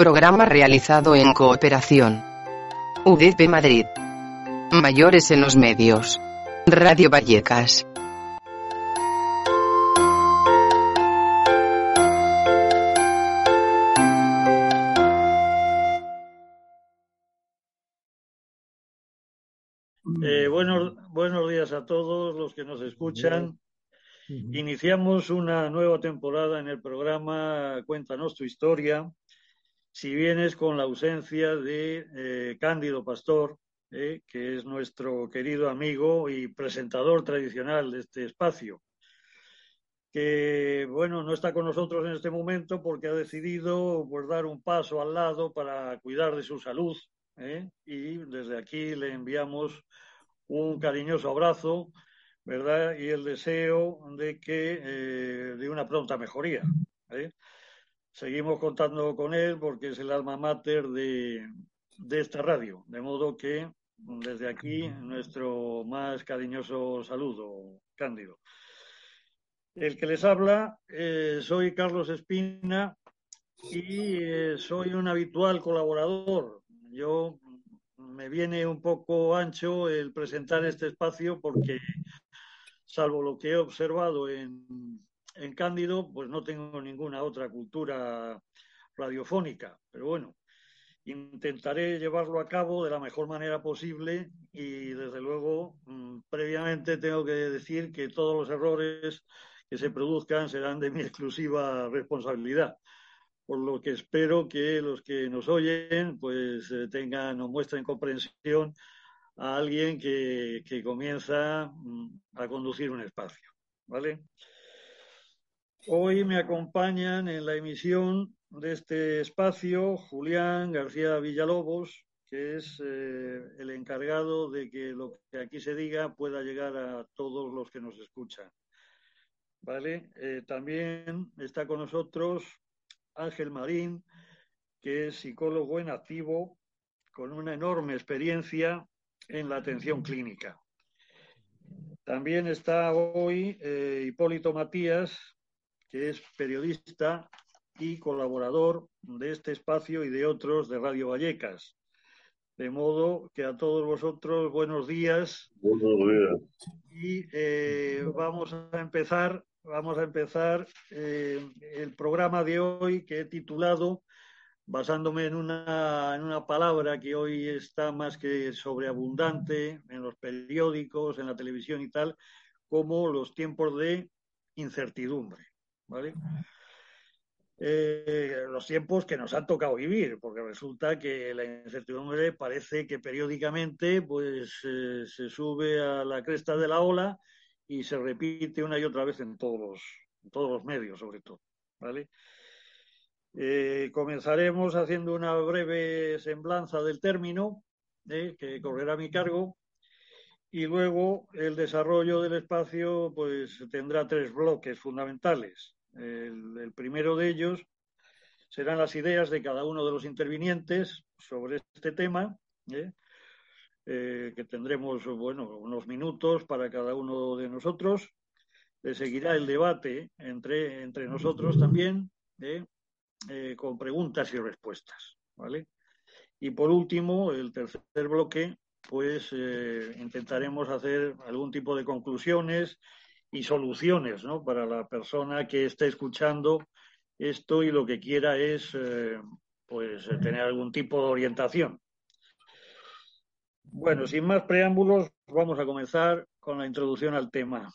Programa realizado en cooperación. UDP Madrid. Mayores en los medios. Radio Vallecas. Eh, buenos, buenos días a todos los que nos escuchan. Iniciamos una nueva temporada en el programa Cuéntanos tu historia, si vienes con la ausencia de eh, Cándido Pastor, eh, que es nuestro querido amigo y presentador tradicional de este espacio, que bueno, no está con nosotros en este momento porque ha decidido pues, dar un paso al lado para cuidar de su salud. ¿eh? Y desde aquí le enviamos un cariñoso abrazo, ¿verdad? Y el deseo de que de una pronta mejoría. Seguimos contando con él porque es el alma mater de, esta radio, de modo que desde aquí nuestro más cariñoso saludo, Cándido. El que les habla, eh, soy Carlos Espina y eh, soy un habitual colaborador. Yo me viene un poco ancho el presentar este espacio porque, salvo lo que he observado en, en Cándido, pues no tengo ninguna otra cultura radiofónica, pero bueno, intentaré llevarlo a cabo de la mejor manera posible y desde luego mm, previamente tengo que decir que todos los errores que se produzcan serán de mi exclusiva responsabilidad. Por lo que espero que los que nos oyen pues eh, tengan o muestren comprensión a alguien que, que comienza mm, a conducir un espacio. ¿Vale? Hoy me acompañan en la emisión de este espacio Julián García Villalobos, que es eh, el encargado de que lo que aquí se diga pueda llegar a todos los que nos escuchan. ¿Vale? Eh, también está con nosotros Ángel Marín, que es psicólogo en activo con una enorme experiencia en la atención clínica. También está hoy eh, Hipólito Matías, que es periodista y colaborador de este espacio y de otros de Radio Vallecas. De modo que a todos vosotros, buenos días. Buenos días. Y eh, vamos a empezar, vamos a empezar eh, el programa de hoy que he titulado, basándome en una, en una palabra que hoy está más que sobreabundante en los periódicos, en la televisión y tal, como los tiempos de incertidumbre. ¿Vale? Eh, los tiempos que nos han tocado vivir, porque resulta que la incertidumbre parece que periódicamente pues, eh, se sube a la cresta de la ola y se repite una y otra vez en todos los, medios, sobre todo. Eh, comenzaremos haciendo una breve semblanza del término que correrá a mi cargo y luego el desarrollo del espacio pues tendrá tres bloques fundamentales. El, primero de ellos serán las ideas de cada uno de los intervinientes sobre este tema, ¿eh? Eh, que tendremos bueno, unos minutos para cada uno de nosotros. Le seguirá el debate entre, entre nosotros también, ¿eh? con preguntas y respuestas. ¿vale? Y por último, el tercer bloque, pues intentaremos hacer algún tipo de conclusiones y soluciones ¿no? para la persona que esté escuchando esto y lo que quiera es eh, pues tener algún tipo de orientación. Bueno, sin más preámbulos, vamos a comenzar con la introducción al tema.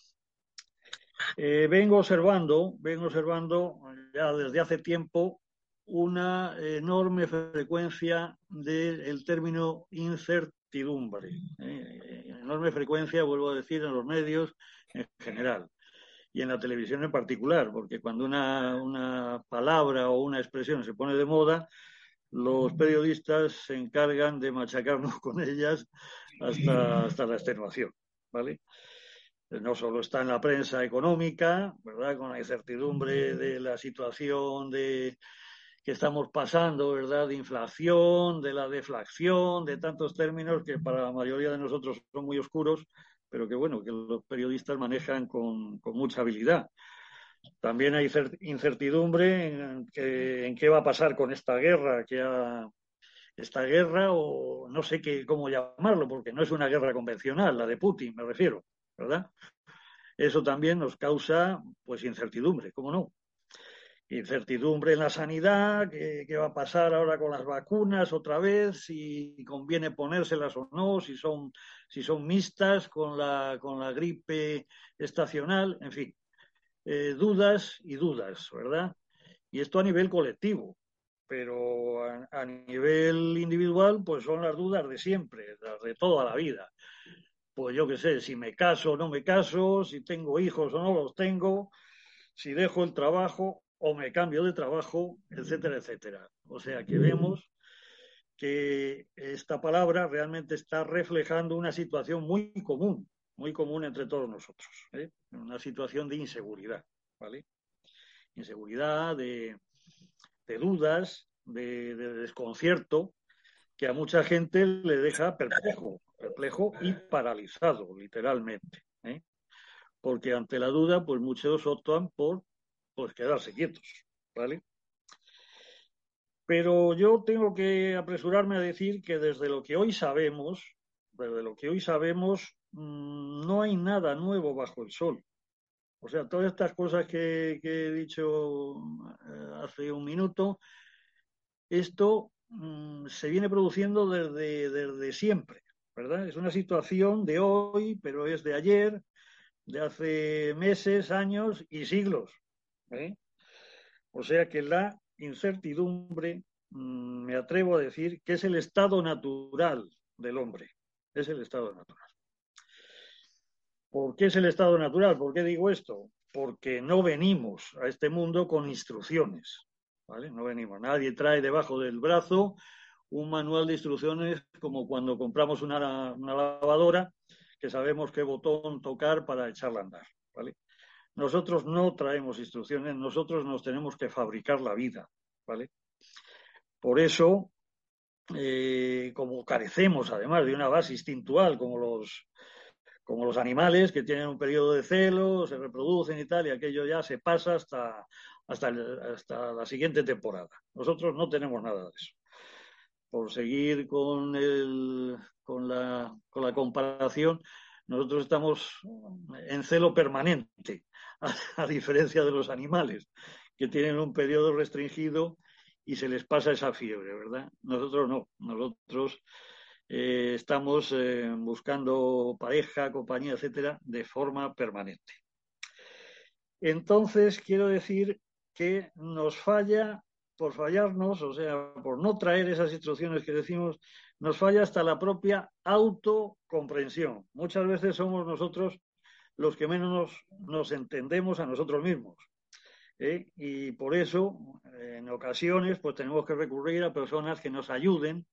Eh, vengo observando, vengo observando ya desde hace tiempo una enorme frecuencia del término incertidumbre. Eh, enorme frecuencia, vuelvo a decir, en los medios en general y en la televisión en particular, porque cuando una, una palabra o una expresión se pone de moda, los periodistas se encargan de machacarnos con ellas hasta, hasta la extenuación, ¿vale? No solo está en la prensa económica, ¿verdad? Con la incertidumbre de la situación de, que estamos pasando, ¿verdad? De inflación, de la deflación, de tantos términos que para la mayoría de nosotros son muy oscuros, pero que bueno, que los periodistas manejan con, mucha habilidad. También hay incertidumbre en, en, qué va a pasar con esta guerra, que ha, esta guerra, o no sé qué, cómo llamarlo, porque no es una guerra convencional, la de Putin, me refiero, ¿verdad? Eso también nos causa, pues, incertidumbre, ¿cómo no? Incertidumbre en la sanidad, qué, va a pasar ahora con las vacunas otra vez, si conviene ponérselas o no, si son, si son mixtas con la, con la gripe estacional, en fin, eh, dudas y dudas, ¿verdad? Y esto a nivel colectivo, pero a, nivel individual, pues son las dudas de siempre, las de toda la vida. Pues yo qué sé, si me caso o no me caso, si tengo hijos o no los tengo, si dejo el trabajo o me cambio de trabajo, etcétera, etcétera. O sea que vemos que esta palabra realmente está reflejando una situación muy común, muy común entre todos nosotros, ¿eh? una situación de inseguridad, ¿vale? Inseguridad, de, dudas, de, desconcierto, que a mucha gente le deja perplejo, perplejo y paralizado, literalmente. ¿eh? Porque ante la duda, pues muchos optan por pues quedarse quietos, ¿vale? Pero yo tengo que apresurarme a decir que desde lo que hoy sabemos, desde lo que hoy sabemos, mm, no hay nada nuevo bajo el sol. O sea, todas estas cosas que, he dicho eh, hace un minuto, esto mm, se viene produciendo desde, desde siempre, ¿verdad? Es una situación de hoy, pero es de ayer, de hace meses, años y siglos. ¿Eh? O sea que la incertidumbre, mm, me atrevo a decir, que es el estado natural del hombre. Es el estado natural. ¿Por qué es el estado natural? ¿Por qué digo esto? Porque no venimos a este mundo con instrucciones. ¿vale? No venimos. Nadie trae debajo del brazo un manual de instrucciones como cuando compramos una, una lavadora que sabemos qué botón tocar para echarla a andar. ¿vale? Nosotros no traemos instrucciones, nosotros nos tenemos que fabricar la vida, ¿vale? Por eso, eh, como carecemos además de una base instintual, como los, como los animales que tienen un periodo de celo, se reproducen y tal, y aquello ya se pasa hasta, hasta, hasta la siguiente temporada. Nosotros no tenemos nada de eso. Por seguir con, el, con, la, con la comparación, nosotros estamos en celo permanente a, diferencia de los animales, que tienen un periodo restringido y se les pasa esa fiebre, ¿verdad? Nosotros no, nosotros eh, estamos eh, buscando pareja, compañía, etcétera, de forma permanente. Entonces, quiero decir que nos falla, por fallarnos, o sea, por no traer esas instrucciones que decimos, nos falla hasta la propia autocomprensión. Muchas veces somos nosotros los que menos nos, entendemos a nosotros mismos. ¿eh? Y por eso, en ocasiones, pues tenemos que recurrir a personas que nos ayuden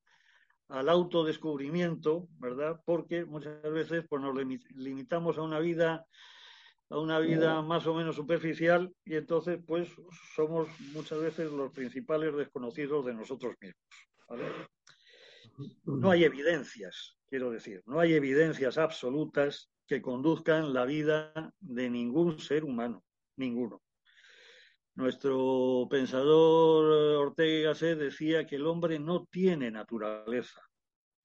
al autodescubrimiento, ¿verdad? Porque muchas veces pues, nos limitamos a una vida a una vida más o menos superficial y entonces pues somos muchas veces los principales desconocidos de nosotros mismos. No hay evidencias, quiero decir, no hay evidencias absolutas que conduzcan la vida de ningún ser humano, ninguno. Nuestro pensador Ortega Gasset decía que el hombre no tiene naturaleza,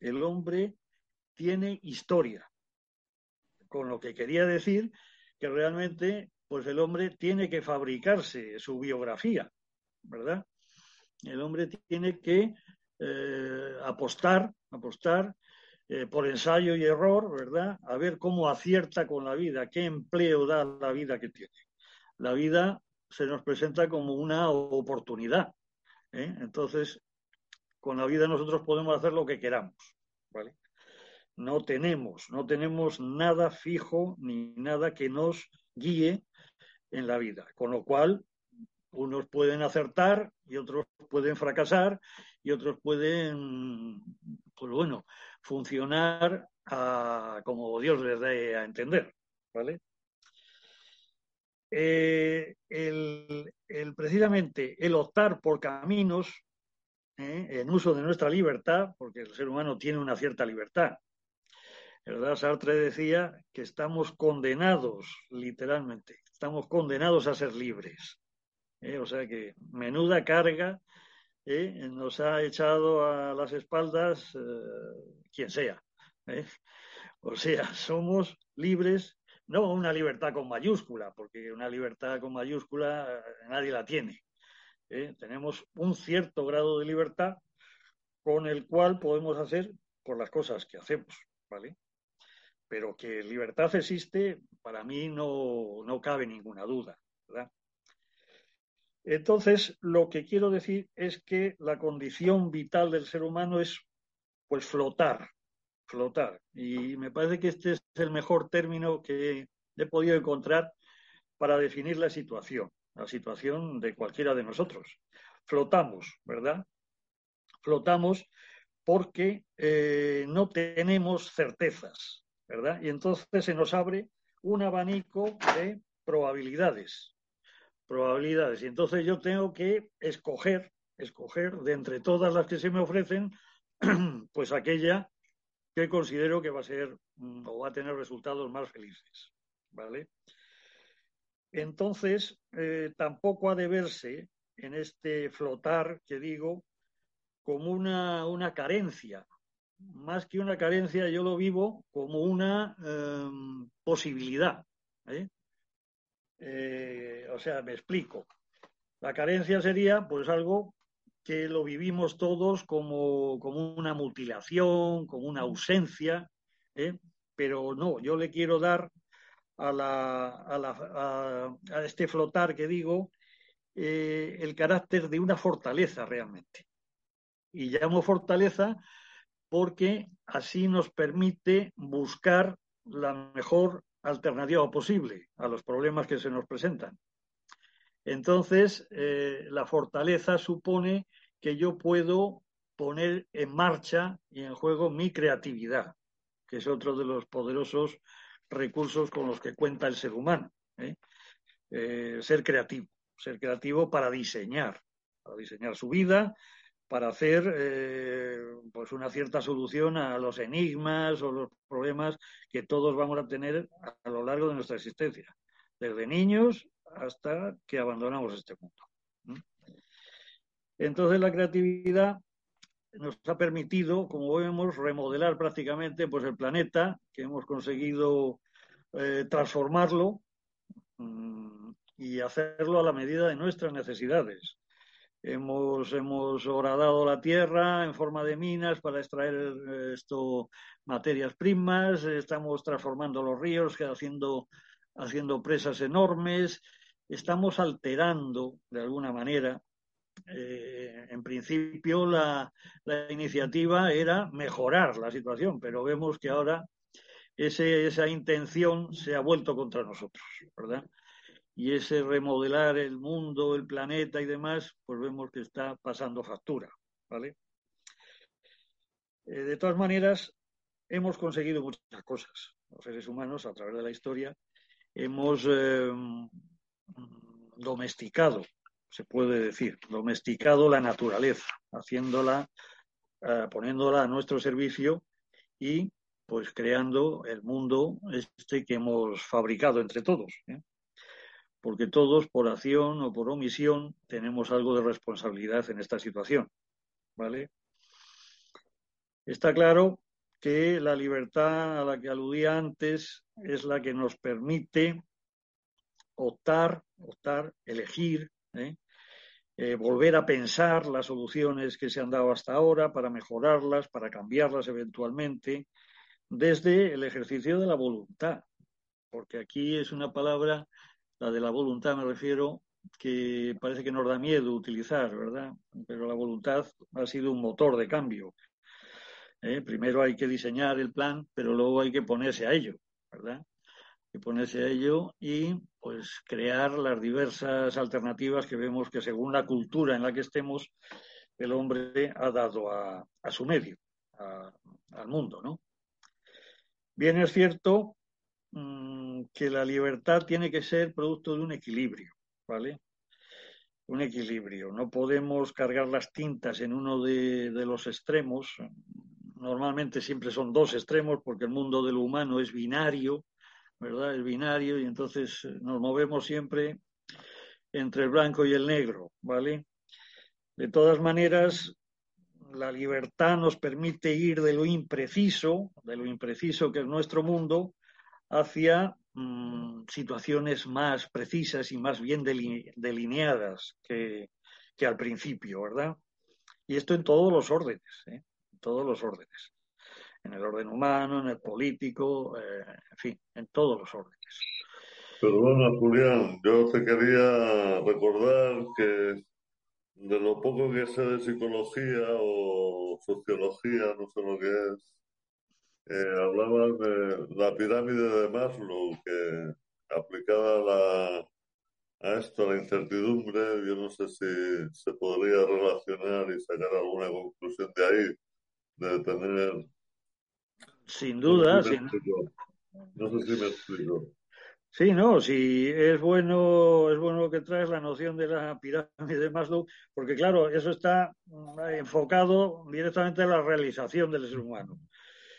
el hombre tiene historia, con lo que quería decir que realmente pues el hombre tiene que fabricarse su biografía, ¿verdad? El hombre tiene que eh, apostar, apostar eh, por ensayo y error, ¿verdad? A ver cómo acierta con la vida, qué empleo da la vida que tiene. la vida se nos presenta como una oportunidad. ¿eh? Entonces, con la vida nosotros podemos hacer lo que queramos. ¿vale? No tenemos, no tenemos nada fijo ni nada que nos guíe en la vida. Con lo cual, unos pueden acertar y otros pueden fracasar y otros pueden, pues bueno, funcionar como Dios les dé a entender, ¿vale? Eh, el, precisamente el optar por caminos ¿eh? en uso de nuestra libertad, porque el ser humano tiene una cierta libertad. ¿Verdad? Sartre decía que estamos condenados, literalmente, estamos condenados a ser libres. ¿eh? O sea que menuda carga nos ha echado a las espaldas quien sea. O sea, somos libres no una libertad con mayúscula, porque una libertad con mayúscula eh, nadie la tiene. ¿eh? Tenemos un cierto grado de libertad con el cual podemos hacer por las cosas que hacemos, ¿vale? Pero que libertad existe, para mí no, no cabe ninguna duda, ¿verdad? Entonces, lo que quiero decir es que la condición vital del ser humano es pues flotar, flotar. Y me parece que este es el mejor término que he podido encontrar para definir la situación, la situación de cualquiera de nosotros. Flotamos, ¿verdad? Flotamos porque eh, no tenemos certezas, ¿verdad? Y entonces se nos abre un abanico de probabilidades, probabilidades. Y entonces yo tengo que escoger, escoger de entre todas las que se me ofrecen, pues aquella que considero que va a ser mm, o va a tener resultados más felices. ¿Vale? Entonces, eh, tampoco ha de verse en este flotar que digo como una, una carencia. Más que una carencia, yo lo vivo como una em, posibilidad. ¿eh? Eh, o sea, me explico. La carencia sería pues algo que lo vivimos todos como, una mutilación, como una ausencia, ¿eh? pero no, yo le quiero dar a, la, a, este flotar que digo eh, el carácter de una fortaleza realmente. Y llamo fortaleza porque así nos permite buscar la mejor alternativa posible a los problemas que se nos presentan. Entonces, eh, la fortaleza supone que yo puedo poner en marcha y en juego mi creatividad, que es otro de los poderosos recursos con los que cuenta el ser humano. ¿eh? Eh, ser creativo, ser creativo para diseñar, para diseñar su vida, para hacer pues una cierta solución a los enigmas o los problemas que todos vamos a tener a lo largo de nuestra existencia, desde niños hasta que abandonamos este mundo. Entonces la creatividad nos ha permitido, como vemos, remodelar prácticamente pues, el planeta, que hemos conseguido eh, transformarlo mm, y hacerlo a la medida de nuestras necesidades. Hemos, hemos horadado la tierra en forma de minas para extraer eh, esto, materias primas, estamos transformando los ríos, haciendo, haciendo presas enormes, estamos alterando de alguna manera. Eh, en principio la, iniciativa era mejorar la situación, pero vemos que ahora esa intención se ha vuelto contra nosotros, ¿verdad? Y ese remodelar el mundo, el planeta y demás, pues vemos que está pasando factura, ¿vale? Eh, de todas maneras, hemos conseguido muchas cosas. Los seres humanos, a través de la historia, hemos eh, domesticado, se puede decir, domesticado la naturaleza, haciéndola, eh, poniéndola a nuestro servicio y pues creando el mundo este que hemos fabricado entre todos. ¿eh? Porque todos, por acción o por omisión, tenemos algo de responsabilidad en esta situación. ¿Vale? Está claro que la libertad a la que aludía antes es la que nos permite optar, optar, elegir, ¿eh? Eh, volver a pensar las soluciones que se han dado hasta ahora para mejorarlas, para cambiarlas eventualmente, desde el ejercicio de la voluntad, porque aquí es una palabra la de la voluntad me refiero, que parece que nos da miedo utilizar, ¿verdad? Pero la voluntad ha sido un motor de cambio. ¿eh? Primero hay que diseñar el plan, pero luego hay que ponerse a ello, ¿verdad? Hay que ponerse a ello y pues crear las diversas alternativas que vemos que según la cultura en la que estemos, el hombre ha dado a, su medio, al mundo, ¿no? Bien es cierto mm, que la libertad tiene que ser producto de un equilibrio, ¿vale? Un equilibrio. No podemos cargar las tintas en uno de, los extremos. Normalmente siempre son dos extremos porque el mundo de lo humano es binario, ¿verdad? Es binario y entonces eh, nos movemos siempre entre el blanco y el negro, ¿vale? De todas maneras, la libertad nos permite ir de lo impreciso, de lo impreciso que es nuestro mundo, hacia mm, situaciones más precisas y más bien delineadas que, al principio, ¿verdad? Y esto en todos los órdenes, ¿eh? en todos los órdenes. En el orden humano, en el político, eh, en fin, en todos los órdenes. Perdona, Julián, yo te quería recordar que de lo poco que sé de psicología o sociología, no sé lo que es, eh, hablaban de la pirámide de Maslow, que aplicada a, la, a esto, a la incertidumbre, yo no sé si se podría relacionar y sacar alguna conclusión de ahí, de tener... Sin duda, No sé si me explico. Sí, no, sí, es bueno, es bueno que traes la noción de la pirámide de Maslow, porque claro, eso está mm, enfocado directamente en la realización del ser humano.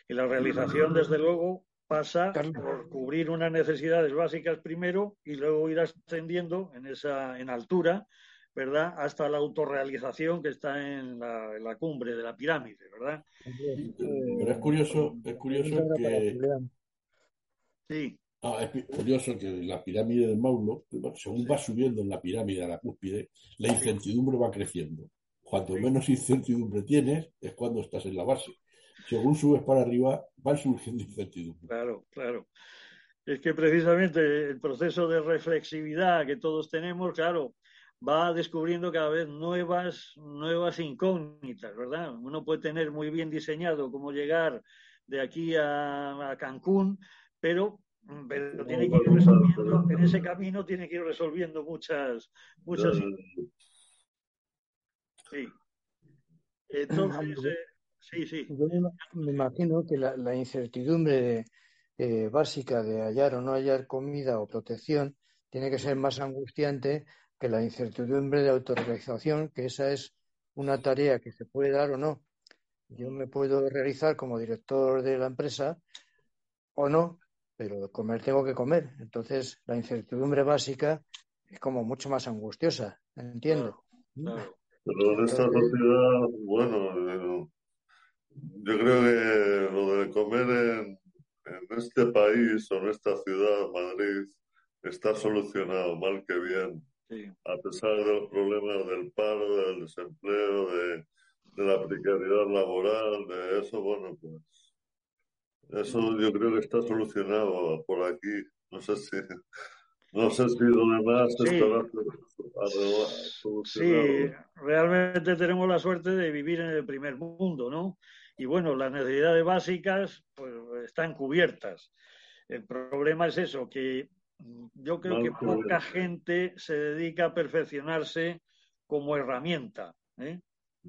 Y la realización, desde luego, pasa por cubrir unas necesidades básicas primero y luego ir ascendiendo en esa, en altura, ¿verdad? Hasta la autorrealización que está en la, en la cumbre de la pirámide, ¿verdad? Pero es curioso, es curioso que. Sí. Ah, es curioso que la pirámide de Maulo, según va subiendo en la pirámide a la cúspide, la incertidumbre va creciendo. Cuanto menos incertidumbre tienes, es cuando estás en la base. Según subes para arriba, van surgiendo incertidumbres. Claro, claro. Es que precisamente el proceso de reflexividad que todos tenemos, claro, va descubriendo cada vez nuevas, nuevas incógnitas, ¿verdad? Uno puede tener muy bien diseñado cómo llegar de aquí a Cancún, pero pero tiene que ir resolviendo, en ese camino tiene que ir resolviendo muchas, muchas. Sí. Entonces, eh, sí, sí. Yo me, imagino que la, incertidumbre eh, básica de hallar o no hallar comida o protección tiene que ser más angustiante que la incertidumbre de autorrealización, que esa es una tarea que se puede dar o no. Yo me puedo realizar como director de la empresa o no, pero comer tengo que comer. Entonces, la incertidumbre básica es como mucho más angustiosa, entiendo. Pero en esta sociedad, bueno, yo creo que lo de comer en, este país o en esta ciudad, Madrid, está solucionado, mal que bien. A pesar de los problemas del paro, del desempleo, de, de la precariedad laboral, de eso, bueno, pues eso yo creo que está solucionado por aquí. No sé si, no sé si lo demás sí. estará solucionado. Sí, realmente tenemos la suerte de vivir en el primer mundo, ¿no? Y bueno, las necesidades básicas pues, están cubiertas. El problema es eso, que yo creo que poca gente se dedica a perfeccionarse como herramienta. ¿eh?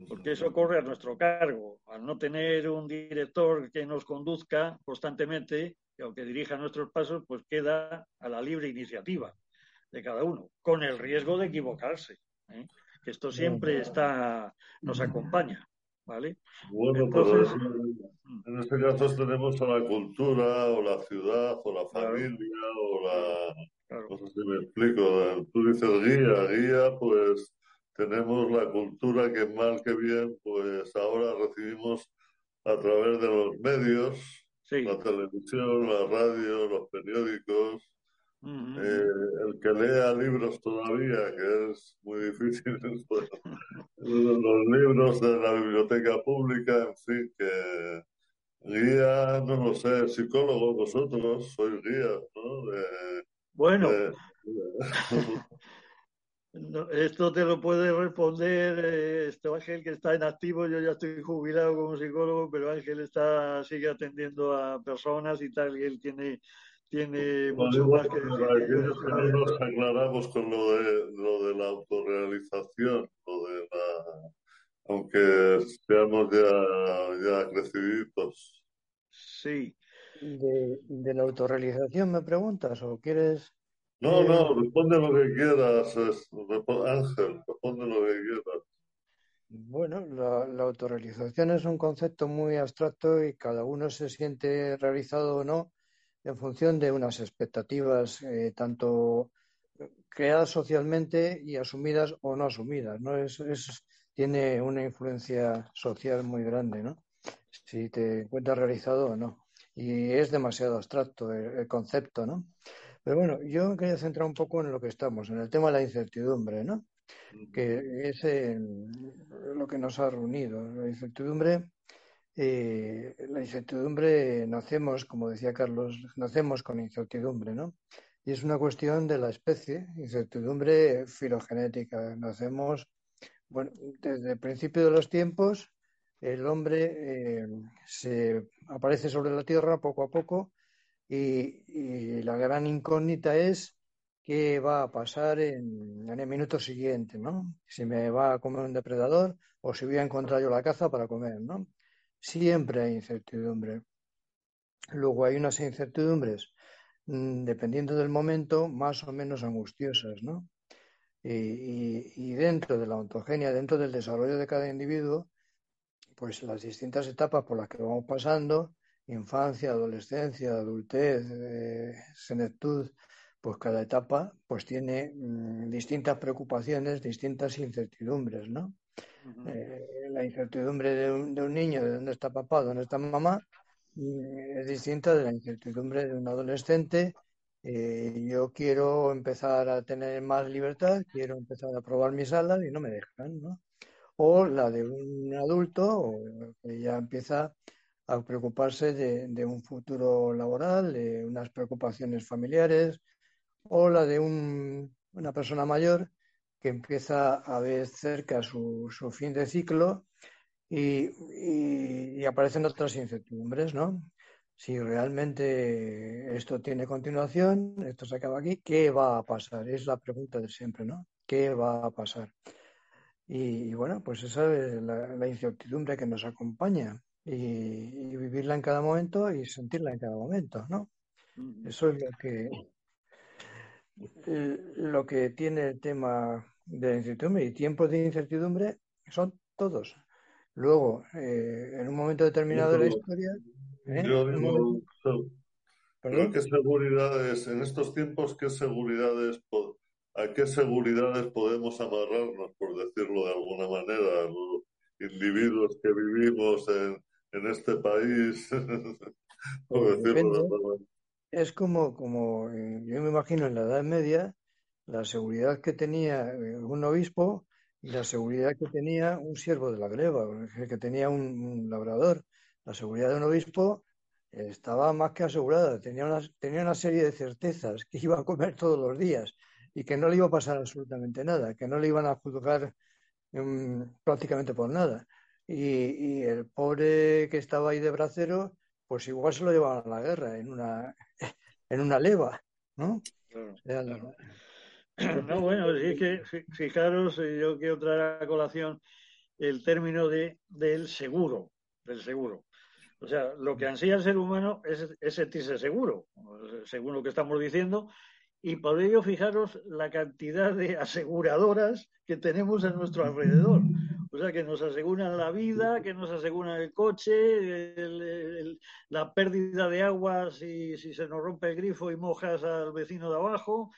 porque eso corre a nuestro cargo. Al no tener un director que nos conduzca constantemente o que dirija nuestros pasos, pues queda a la libre iniciativa de cada uno, con el riesgo de equivocarse. ¿eh? Que esto siempre está, nos acompaña. ¿Vale? Bueno, Entonces, en este caso tenemos a la cultura, o la ciudad, o la familia, o la. No sé si me explico. Tú dices guía, guía, pues tenemos la cultura que mal que bien, pues ahora recibimos a través de los medios, la televisión, la radio, los periódicos, eh, el que lea libros todavía, que es muy difícil, los libros de la biblioteca pública, en fin, que guía, no lo sé, psicólogos vosotros, sois guías, ¿no? bueno, esto te lo puede responder eh, este Ángel que está en activo. Yo ya estoy jubilado como psicólogo, pero Ángel está sigue atendiendo a personas y tal, y él tiene tiene mucho más que decir. nos aclaramos con lo de, lo de la autorrealización, lo de la, aunque seamos ya, ya creciditos. Sí. De, de la autorrealización me preguntas o quieres no, no, responde lo que quieras, Ángel, responde lo que quieras. Bueno, la, autorrealización es un concepto muy abstracto y cada uno se siente realizado o no en función de unas expectativas eh, tanto creadas socialmente y asumidas o no asumidas, ¿no? Es, tiene una influencia social muy grande, ¿no? Si te encuentras realizado o no. Y es demasiado abstracto el concepto, ¿no? Pero bueno, yo quería centrar un poco en lo que estamos, en el tema de la incertidumbre, ¿no? Que es lo que nos ha reunido. La incertidumbre, eh, la incertidumbre nacemos, como decía Carlos, nacemos con incertidumbre, ¿no? Y es una cuestión de la especie, incertidumbre filogenética. Nacemos, bueno, desde el principio de los tiempos, el hombre eh, se aparece sobre la Tierra poco a poco y, la gran incógnita es qué va a pasar en, el minuto siguiente, ¿no? Si me va a comer un depredador o si voy a encontrar yo la caza para comer, ¿no? Siempre hay incertidumbre. Luego hay unas incertidumbres, mm, dependiendo del momento, más o menos angustiosas, ¿no? Y, dentro de la ontogenia, dentro del desarrollo de cada individuo, pues las distintas etapas por las que vamos pasando, infancia, adolescencia, adultez, eh, senectud, pues cada etapa pues tiene mm, distintas preocupaciones, distintas incertidumbres, ¿no? Eh, la incertidumbre de un, niño, de dónde está papá, dónde está mamá, mm, es distinta de la incertidumbre de un adolescente. Eh, yo quiero empezar a tener más libertad, quiero empezar a probar mis alas y no me dejan, ¿no? O la de un adulto que ya empieza a preocuparse de, un futuro laboral, de unas preocupaciones familiares o la de una persona mayor que empieza a ver cerca su, su fin de ciclo y, aparecen otras incertidumbres, ¿no? Si realmente esto tiene continuación, esto se acaba aquí, ¿qué va a pasar? Es la pregunta de siempre, ¿no? ¿Qué va a pasar? Y, bueno, pues esa es la incertidumbre que nos acompaña y, vivirla en cada momento y sentirla en cada momento, ¿no? Eso es lo que lo que tiene el tema de incertidumbre y tiempos de incertidumbre son todos. Luego, eh, en un momento determinado de la historia. ¿eh? Yo digo, ¿qué seguridades, en estos tiempos, qué seguridades, a qué seguridades podemos amarrarnos, por decirlo de alguna manera, los individuos que vivimos en, en este país. Pues es como, como eh, yo me imagino en la Edad Media, la seguridad que tenía eh, un obispo y la seguridad que tenía un siervo de la greva, que tenía un, labrador. La seguridad de un obispo estaba más que asegurada, tenía una, tenía una serie de certezas que iba a comer todos los días y que no le iba a pasar absolutamente nada, que no le iban a juzgar mm, prácticamente por nada y, el pobre que estaba ahí de bracero, pues igual se lo llevaban a la guerra en una, en una leva, ¿no? No, bueno, es que fijaros, eh, yo quiero traer a colación el término de, del seguro, del seguro. O sea, lo que ansía el ser humano es, es sentirse seguro, según lo que estamos diciendo, y por ello fijaros la cantidad de aseguradoras que tenemos a nuestro alrededor. O sea, que nos aseguran la vida, que nos aseguran el coche, la pérdida de agua si, se nos rompe el grifo y mojas al vecino de abajo.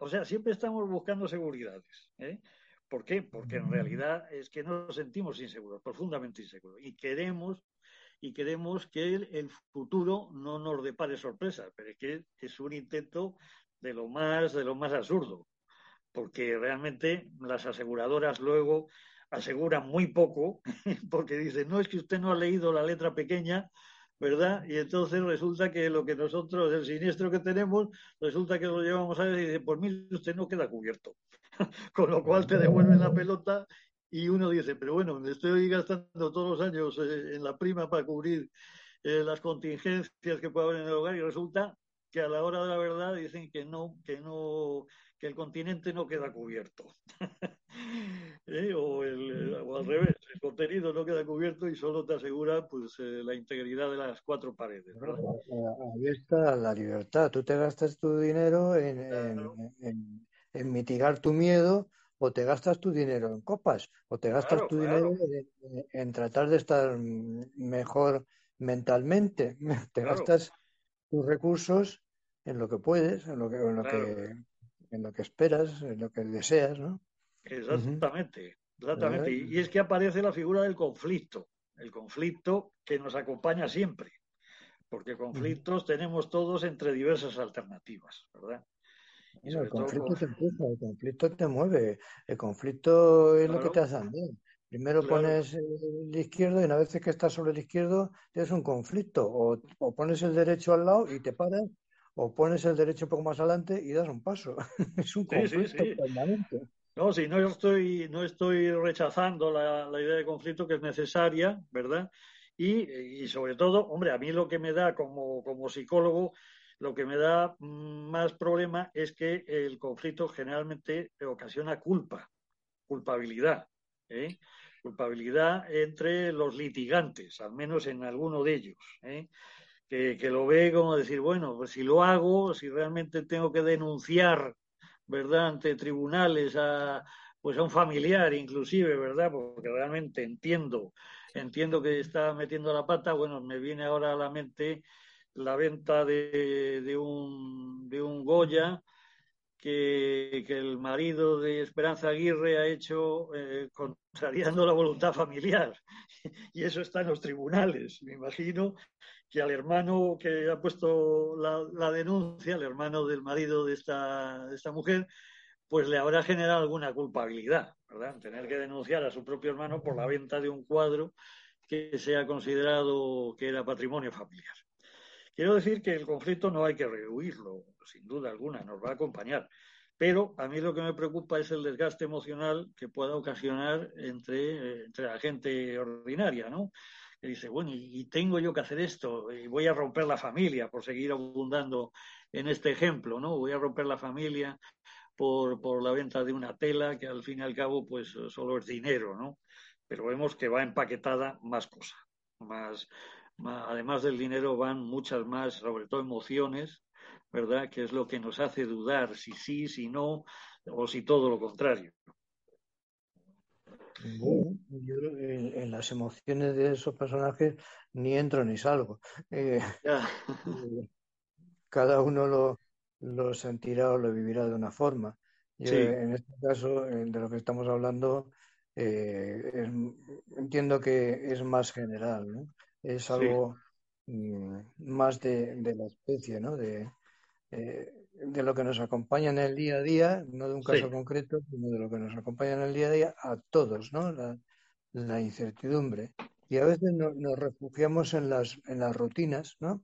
O sea, siempre estamos buscando seguridades. ¿eh? ¿Por qué? Porque en realidad es que nos sentimos inseguros, profundamente inseguros. Y queremos, y queremos que el, futuro no nos depare sorpresas, pero es que es un intento de lo más, de lo más absurdo. Porque realmente las aseguradoras luego aseguran muy poco, porque dicen, no es que usted no ha leído la letra pequeña ¿verdad? Y entonces resulta que lo que nosotros, el siniestro que tenemos, resulta que lo llevamos a ver y dice, pues mire, usted no queda cubierto. Con lo cual te devuelven la pelota y uno dice, pero bueno, me estoy gastando todos los años eh, en la prima para cubrir eh, las contingencias que puede haber en el hogar y resulta que a la hora de la verdad dicen que no, que no, que el continente no queda cubierto. ¿Eh? o, al revés, el contenido no queda cubierto y solo te asegura pues eh, la integridad de las cuatro paredes. Ahí está la libertad. Tú te gastas tu dinero en, mitigar tu miedo o te gastas tu dinero en copas o te gastas tu dinero en, tratar de estar mejor mentalmente. Te gastas tus recursos en lo que puedes, en lo que, en lo que en lo que esperas, en lo que deseas, ¿no? Exactamente, exactamente. Y, es que aparece la figura del conflicto, el conflicto que nos acompaña siempre, porque conflictos tenemos todos entre diversas alternativas, ¿verdad? el conflicto te empuja, el conflicto te mueve, el conflicto es lo que te hace andar. Primero pones el izquierdo y una vez que estás sobre el izquierdo tienes un conflicto, o, o pones el derecho al lado y te paras o pones el derecho un poco más adelante y das un paso. es un conflicto permanente. No, sí, no estoy, no estoy rechazando la, idea de conflicto que es necesaria, ¿verdad? Y, sobre todo, hombre, a mí lo que me da como, como psicólogo, lo que me da más problema es que el conflicto generalmente ocasiona culpa, culpabilidad. ¿eh? Culpabilidad entre los litigantes, al menos en alguno de ellos. ¿eh? que, lo ve como decir, bueno, pues si lo hago, si realmente tengo que denunciar, ¿verdad?, ante tribunales a, pues a un familiar inclusive, ¿verdad? Porque realmente entiendo, entiendo que está metiendo la pata, bueno, me viene ahora a la mente la venta de, de, un, de un Goya que, el marido de Esperanza Aguirre ha hecho eh, contrariando la voluntad familiar. y eso está en los tribunales. Me imagino que al hermano que ha puesto la, denuncia, el hermano del marido de esta, mujer, pues le habrá generado alguna culpabilidad, ¿verdad? Tener que denunciar a su propio hermano por la venta de un cuadro que se ha considerado que era patrimonio familiar. Quiero decir que el conflicto no hay que rehuirlo, sin duda alguna, nos va a acompañar. Pero a mí lo que me preocupa es el desgaste emocional que pueda ocasionar entre, entre la gente ordinaria, ¿no? Dice, bueno, y, tengo yo que hacer esto, y voy a romper la familia, por seguir abundando en este ejemplo, ¿no? Voy a romper la familia por, por la venta de una tela que al fin y al cabo, pues solo es dinero, ¿no? Pero vemos que va empaquetada más cosas, más, además del dinero van muchas más, sobre todo emociones, ¿verdad? Que es lo que nos hace dudar si sí, si no, o si todo lo contrario. Yo en, las emociones de esos personajes ni entro ni salgo. Eh, eh, cada uno lo, lo, sentirá o lo vivirá de una forma. En este caso, de lo que estamos hablando, eh, entiendo que es más general, ¿no? Es algo mm, más de, de, la especie, ¿no? De, de lo que nos acompaña en el día a día, no de un caso concreto, sino de lo que nos acompaña en el día a día a todos, ¿no? La, incertidumbre. Y a veces nos refugiamos en las, en las rutinas, ¿no?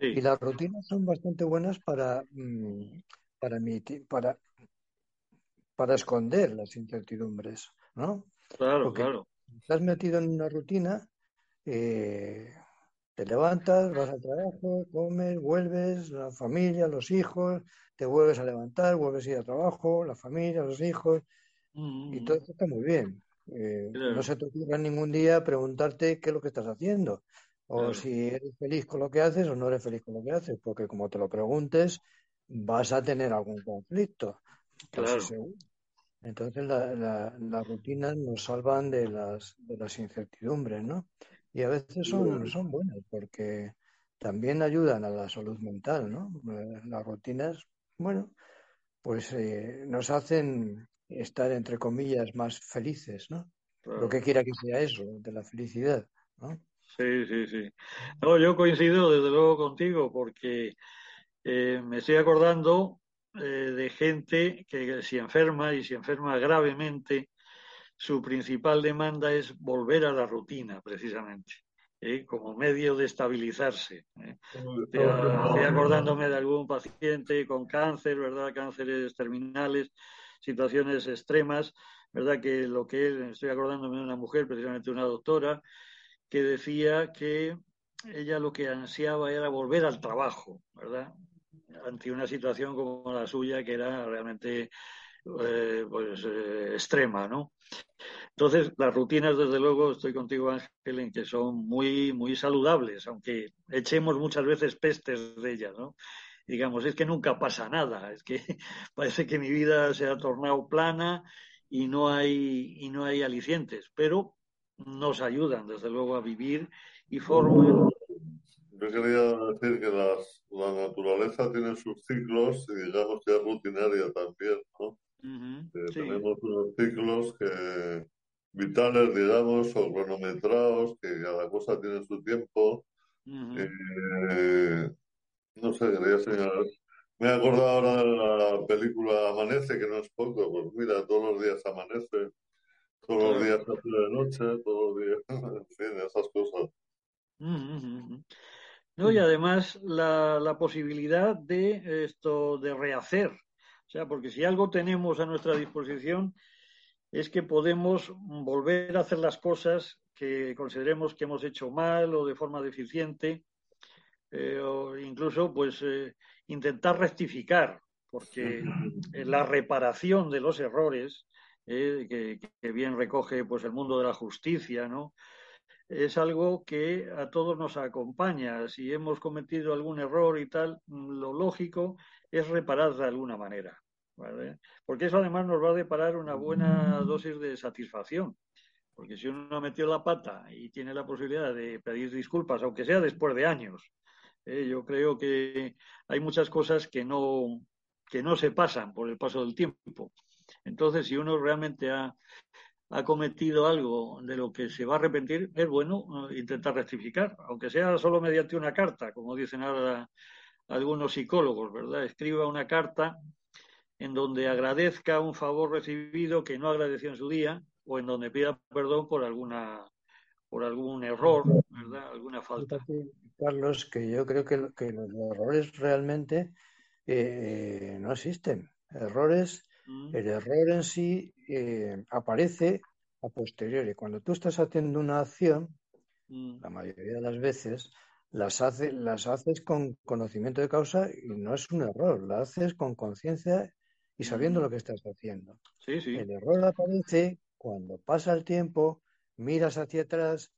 Y las rutinas son bastante buenas para, mm, para, para, para esconder las incertidumbres, ¿no? Claro, claro. Estás metido en una rutina, eh, te levantas, vas al trabajo, comes, vuelves, la familia, los hijos, te vuelves a levantar, vuelves a ir al trabajo, la familia, los hijos, y todo esto está muy bien. Eh, no se te ocurra ningún día preguntarte qué es lo que estás haciendo, o si eres feliz con lo que haces o no eres feliz con lo que haces, porque como te lo preguntes, vas a tener algún conflicto. Claro. Entonces las rutinas nos salvan de las, de las incertidumbres, ¿no? Y a veces son, son buenas porque también ayudan a la salud mental, ¿no? Eh, las rutinas, bueno, pues eh, nos hacen estar, entre comillas, más felices, ¿no? Lo que quiera que sea eso, de la felicidad, ¿no? Sí, sí, sí. No, yo coincido desde luego contigo porque eh, me estoy acordando de gente que si enferma y si enferma gravemente, su principal demanda es volver a la rutina, precisamente. ¿eh? como medio de estabilizarse. ¿eh? Estoy, acordándome de algún paciente con cáncer, ¿verdad? Cánceres terminales, situaciones extremas, ¿verdad? Que lo que estoy acordándome de una mujer, precisamente una doctora, que decía que ella lo que ansiaba era volver al trabajo, ¿verdad? Ante una situación como la suya, que era realmente eh, pues, eh, extrema, ¿no? Entonces, las rutinas, desde luego, estoy contigo, Ángel, en que son muy, muy saludables, aunque echemos muchas veces pestes de ellas, ¿no? Digamos, es que nunca pasa nada, es que parece que mi vida se ha tornado plana y no hay, y no hay alicientes, pero nos ayudan, desde luego, a vivir y forman. Yo quería decir que las, la naturaleza tiene sus ciclos y digamos que es rutinaria también, ¿no? Tenemos unos ciclos que vitales, digamos, o cronometrados, que cada cosa tiene su tiempo. Eh, no sé, quería señalar. Me he acordado ahora de la película Amanece, que no es poco, pues mira, todos los días amanece, todos los días hace de noche, todos los días, en fin, esas cosas. No, y además la, la, posibilidad de esto de rehacer. O sea, porque si algo tenemos a nuestra disposición es que podemos volver a hacer las cosas que consideremos que hemos hecho mal o de forma deficiente, eh, o incluso pues eh, intentar rectificar, porque la reparación de los errores, eh, que, que, bien recoge pues el mundo de la justicia, ¿no? es algo que a todos nos acompaña. Si hemos cometido algún error y tal, lo lógico es reparar de alguna manera. Porque eso además nos va a deparar una buena dosis de satisfacción. Porque si uno ha metido la pata y tiene la posibilidad de pedir disculpas, aunque sea después de años, ¿eh? yo creo que hay muchas cosas que no, que no se pasan por el paso del tiempo. Entonces, si uno realmente ha, ha cometido algo de lo que se va a arrepentir, es bueno intentar rectificar, aunque sea solo mediante una carta, como dicen ahora algunos psicólogos, ¿verdad? Escriba una carta en donde agradezca un favor recibido que no agradeció en su día o en donde pida perdón por alguna por algún error, ¿verdad? Alguna falta. Carlos, que yo creo que, que los errores realmente eh, no existen. Errores, mm. el error en sí eh, aparece a posteriori. Cuando tú estás haciendo una acción, mm. la mayoría de las veces las, hace, las haces con conocimiento de causa y no es un error, la haces con conciencia y sabiendo lo que estás haciendo. Sí, sí. El error aparece cuando pasa el tiempo, miras hacia atrás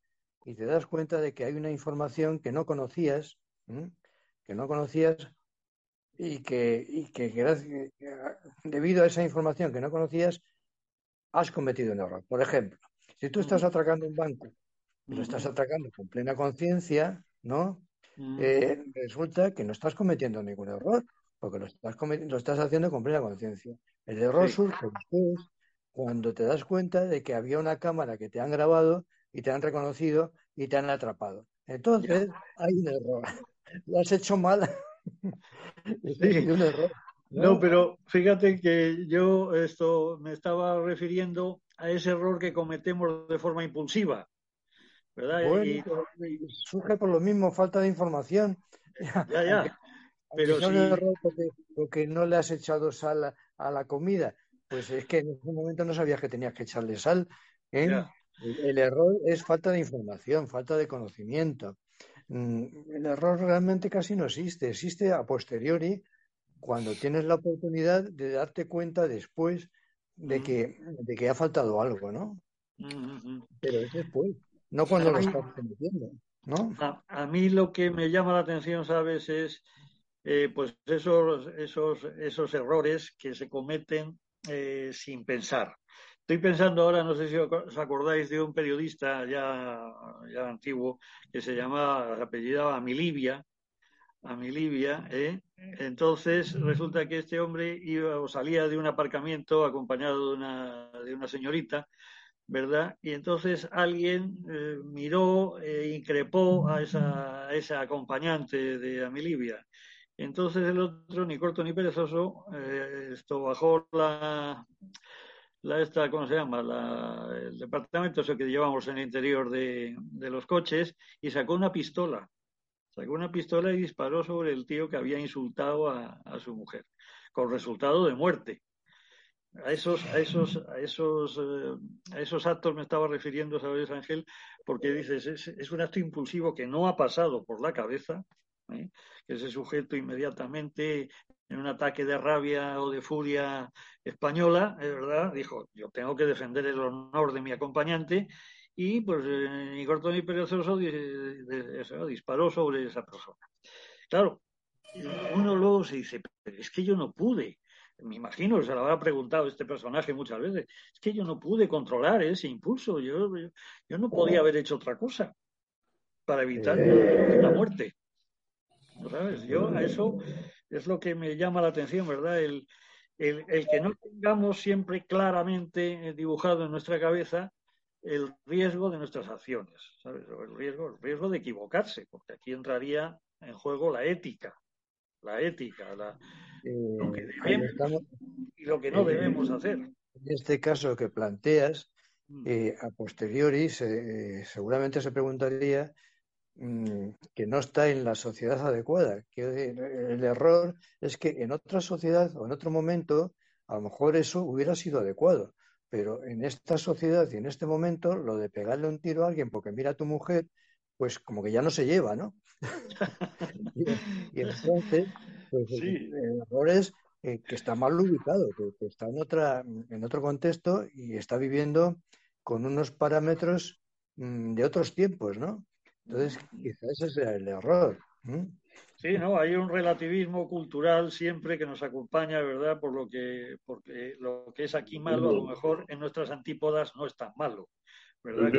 y te das cuenta de que hay una información que no conocías, que no conocías y que, y que gracias, debido a esa información que no conocías, has cometido un error. Por ejemplo, si tú estás atracando un banco lo estás atracando con plena conciencia, ¿no? Eh, resulta que no estás cometiendo ningún error, porque lo estás, lo estás haciendo con plena conciencia. El error surge después cuando te das cuenta de que había una cámara que te han grabado y te han reconocido y te han atrapado. Entonces hay un error. Lo has hecho mal. sí. un error. ¿no? pero fíjate que yo esto me estaba refiriendo a ese error que cometemos de forma impulsiva. ¿Verdad? y... surge por lo mismo falta de información. Ya, ya. Pero si... porque, no le has echado sal a, la comida, pues es que en ese momento no sabías que tenías que echarle sal. ¿eh? El, error es falta de información, falta de conocimiento. Mm, el error realmente casi no existe, existe a posteriori cuando tienes la oportunidad de darte cuenta después de que, de que ha faltado algo, ¿no? Pero es después, no cuando lo estás cometiendo, ¿no? a, mí lo que me llama la atención, ¿sabes? Es eh, pues esos, esos, esos errores que se cometen eh, sin pensar. Estoy pensando ahora, no sé si os acordáis de un periodista ya, ya antiguo que se llamaba, se apellidaba Amilibia, Amilibia, ¿eh? Entonces resulta que este hombre iba o salía de un aparcamiento acompañado de una, de una señorita, ¿verdad? Y entonces alguien eh, miró e increpó a esa, esa acompañante de Amilibia entonces el otro, ni corto ni perezoso, eh, esto bajó la, la esta, ¿cómo se llama? el departamento eso que llevamos en el interior de, los coches y sacó una pistola. Sacó una pistola y disparó sobre el tío que había insultado a, su mujer, con resultado de muerte. A esos, a esos, a esos, eh, a esos actos me estaba refiriendo, ¿sabes, Ángel? Porque dices, es, es, un acto impulsivo que no ha pasado por la cabeza, ¿eh? que ese sujeto inmediatamente en un ataque de rabia o de furia española, es verdad, dijo, yo tengo que defender el honor de mi acompañante y pues eh, ni corto ni perezoso disparó sobre esa persona. Claro, uno luego se dice, es que yo no pude, me imagino, se lo habrá preguntado este personaje muchas veces, es que yo no pude controlar ese impulso, yo, yo, no podía haber hecho otra cosa para evitar la muerte. ¿Sabes? Yo a eso es lo que me llama la atención, ¿verdad? El, el, que no tengamos siempre claramente dibujado en nuestra cabeza el riesgo de nuestras acciones, ¿sabes? El riesgo, el riesgo de equivocarse, porque aquí entraría en juego la ética, la ética, la, lo que eh, debemos y lo que no debemos hacer. En este caso que planteas, mm. eh, a posteriori eh, seguramente se preguntaría Mm, que no está en la sociedad adecuada. Que el error es que en otra sociedad o en otro momento a lo mejor eso hubiera sido adecuado, pero en esta sociedad y en este momento lo de pegarle un tiro a alguien porque mira a tu mujer, pues como que ya no se lleva, ¿no? y, entonces, pues el, error es eh, que está mal ubicado, que, está en, otra, en otro contexto y está viviendo con unos parámetros mm, de otros tiempos, ¿no? Entonces, quizás ese sea el error. Sí, no, hay un relativismo cultural siempre que nos acompaña, ¿verdad? Por lo que, porque lo que es aquí malo, a lo mejor en nuestras antípodas no es tan malo. ¿verdad?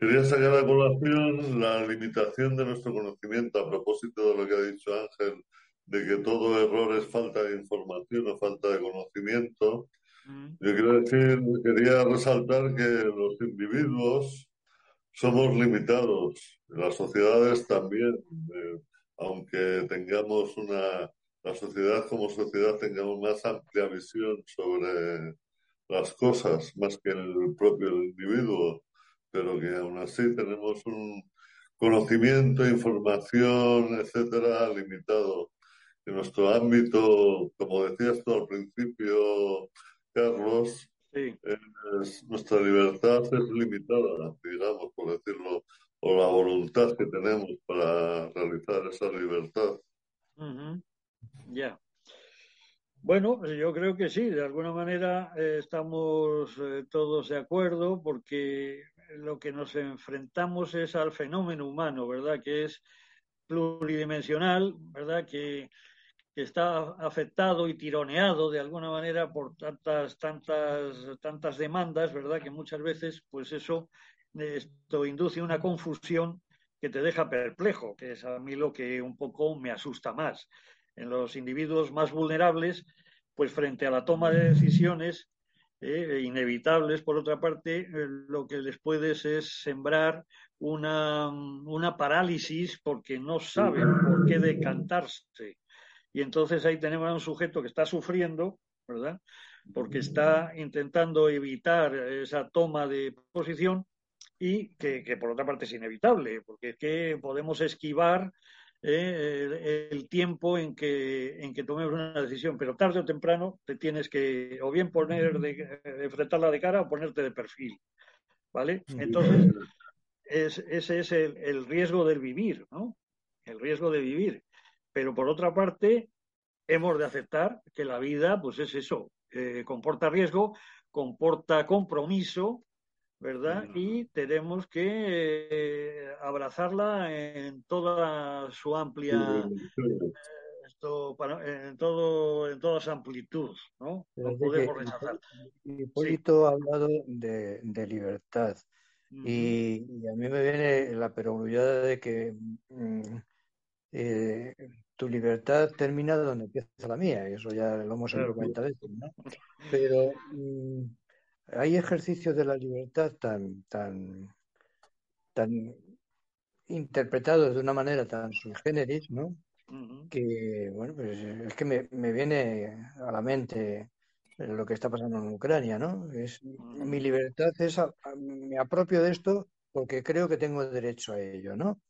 Quería, sacar, a colación la limitación de nuestro conocimiento a propósito de lo que ha dicho Ángel, de que todo error es falta de información o falta de conocimiento. Yo quiero decir, quería resaltar que los individuos somos limitados, las sociedades también, eh, aunque tengamos una, la sociedad como sociedad tengamos más amplia visión sobre las cosas, más que el propio individuo, pero que aún así tenemos un conocimiento, información, etcétera, limitado. En nuestro ámbito, como decías tú al principio, Carlos, nuestra libertad es limitada, digamos, por decirlo, o la voluntad que tenemos para realizar esa libertad. Ya. Bueno, yo creo que sí, de alguna manera eh, estamos eh, todos de acuerdo porque lo que nos enfrentamos es al fenómeno humano, ¿verdad? Que es pluridimensional, ¿verdad? Que está afectado y tironeado de alguna manera por tantas, tantas, tantas demandas, ¿verdad? Que muchas veces, pues eso, esto induce una confusión que te deja perplejo, que es a mí lo que un poco me asusta más. En los individuos más vulnerables, pues frente a la toma de decisiones eh, inevitables, por otra parte, eh, lo que les puedes es sembrar una, una parálisis porque no saben por qué decantarse y entonces ahí tenemos a un sujeto que está sufriendo, ¿verdad? Porque está intentando evitar esa toma de posición y que, por otra parte es inevitable, porque es que podemos esquivar eh, el, tiempo en que, en que tomemos una decisión, pero tarde o temprano te tienes que o bien poner de, enfrentarla de cara o ponerte de perfil, ¿vale? Entonces, ese es el, el riesgo del vivir, ¿no? El riesgo de vivir. Pero por otra parte, hemos de aceptar que la vida, pues es eso, eh, comporta riesgo, comporta compromiso, ¿verdad? Y tenemos que eh, abrazarla en toda su amplia, eh, en todo, en toda su amplitud, ¿no? No podemos rechazar. Hipólito ha hablado de, libertad. y, a mí me viene la perogrullada de que mm, eh, tu libertad termina donde empieza la mía, y eso ya lo hemos comentado, ¿no? Pero mm, hay ejercicios de la libertad tan, tan, tan interpretados de una manera tan sui generis, ¿no? Que, bueno, pues es que me, me, viene a la mente lo que está pasando en Ucrania, ¿no? Es, mi libertad es, me apropio de esto porque creo que tengo derecho a ello, ¿no?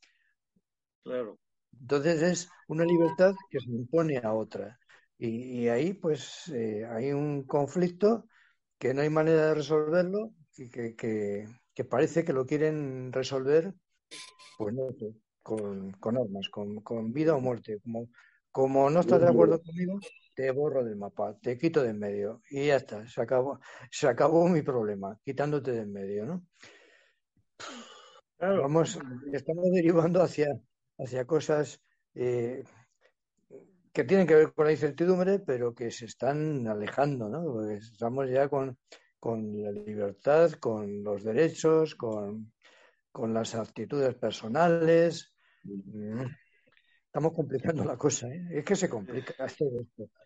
Claro. Entonces es una libertad que se impone a otra. Y, ahí, pues, eh, hay un conflicto que no hay manera de resolverlo y que, que, parece que lo quieren resolver, pues no con, con armas, con, con, vida o muerte. Como, como no estás de acuerdo conmigo, te borro del mapa, te quito de en medio y ya está, se acabó, se acabó mi problema, quitándote de en medio, ¿no? Vamos, estamos derivando hacia, hacia cosas eh, que tienen que ver con la incertidumbre, pero que se están alejando, ¿no? estamos ya con, con la libertad, con los derechos, con, con las actitudes personales. Mm. Estamos complicando la cosa, ¿eh? Es que se complica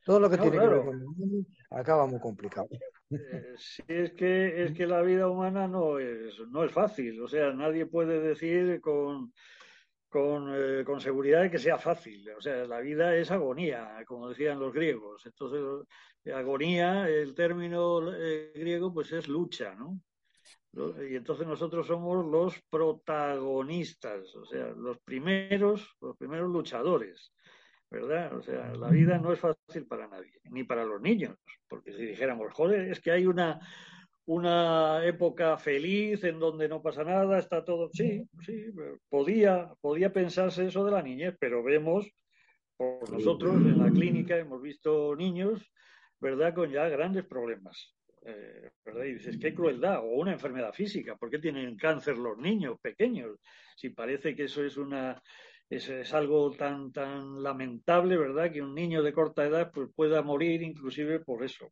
todo lo que tiene que ver con el mundo acaba muy complicado. Eh, sí, es que, es que la vida humana no es, no es fácil. O sea, nadie puede decir con, con, eh, con, seguridad que sea fácil. O sea, la vida es agonía, como decían los griegos. Entonces, agonía, el término eh, griego, pues es lucha, ¿no? Y entonces nosotros somos los protagonistas, o sea, los primeros, los primeros luchadores, ¿verdad? O sea, la vida no es fácil para nadie, ni para los niños, porque si dijéramos, joder, es que hay una, una época feliz en donde no pasa nada, está todo, sí, sí, podía, podía pensarse eso de la niñez, pero vemos, por nosotros en la clínica hemos visto niños, ¿verdad?, con ya grandes problemas. Eh, ¿verdad? Y dices, qué crueldad, o una enfermedad física, ¿por qué tienen cáncer los niños pequeños? Si parece que eso es una es, es, algo tan tan lamentable, ¿verdad? Que un niño de corta edad pues, pueda morir inclusive por eso,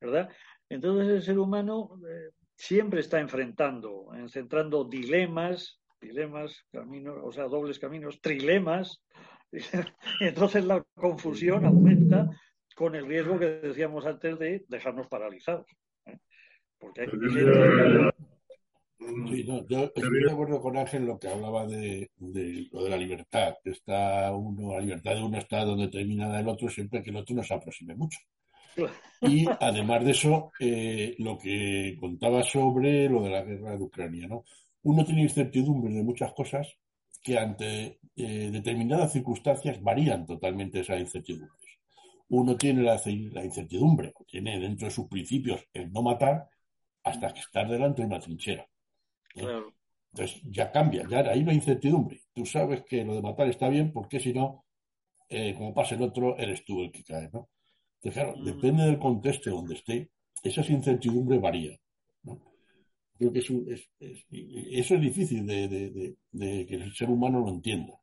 ¿verdad? Entonces el ser humano eh, siempre está enfrentando, enfrentando dilemas, dilemas, caminos, o sea, dobles caminos, trilemas, y entonces la confusión aumenta con el riesgo que decíamos antes de dejarnos paralizados. ¿eh? Porque hay Sí, no, yo estoy de acuerdo con Ángel en lo que hablaba de, lo de la libertad. Está uno, la libertad de uno está donde termina del otro siempre que el otro nos aproxime mucho. Y además de eso, eh, lo que contaba sobre lo de la guerra de Ucrania, ¿no? Uno tiene incertidumbre de muchas cosas que ante eh, determinadas circunstancias varían totalmente esas incertidumbres uno tiene la, incertidumbre, tiene dentro de sus principios el no matar hasta que estar delante de una trinchera. ¿eh? Entonces ya cambia, ya hay una incertidumbre. Tú sabes que lo de matar está bien porque si no, eh, como pasa el otro, eres tú el que cae. ¿no? Entonces, claro, mm. depende del contexto donde esté, esa incertidumbre varía. Creo que eso es, difícil de que el ser humano lo entienda.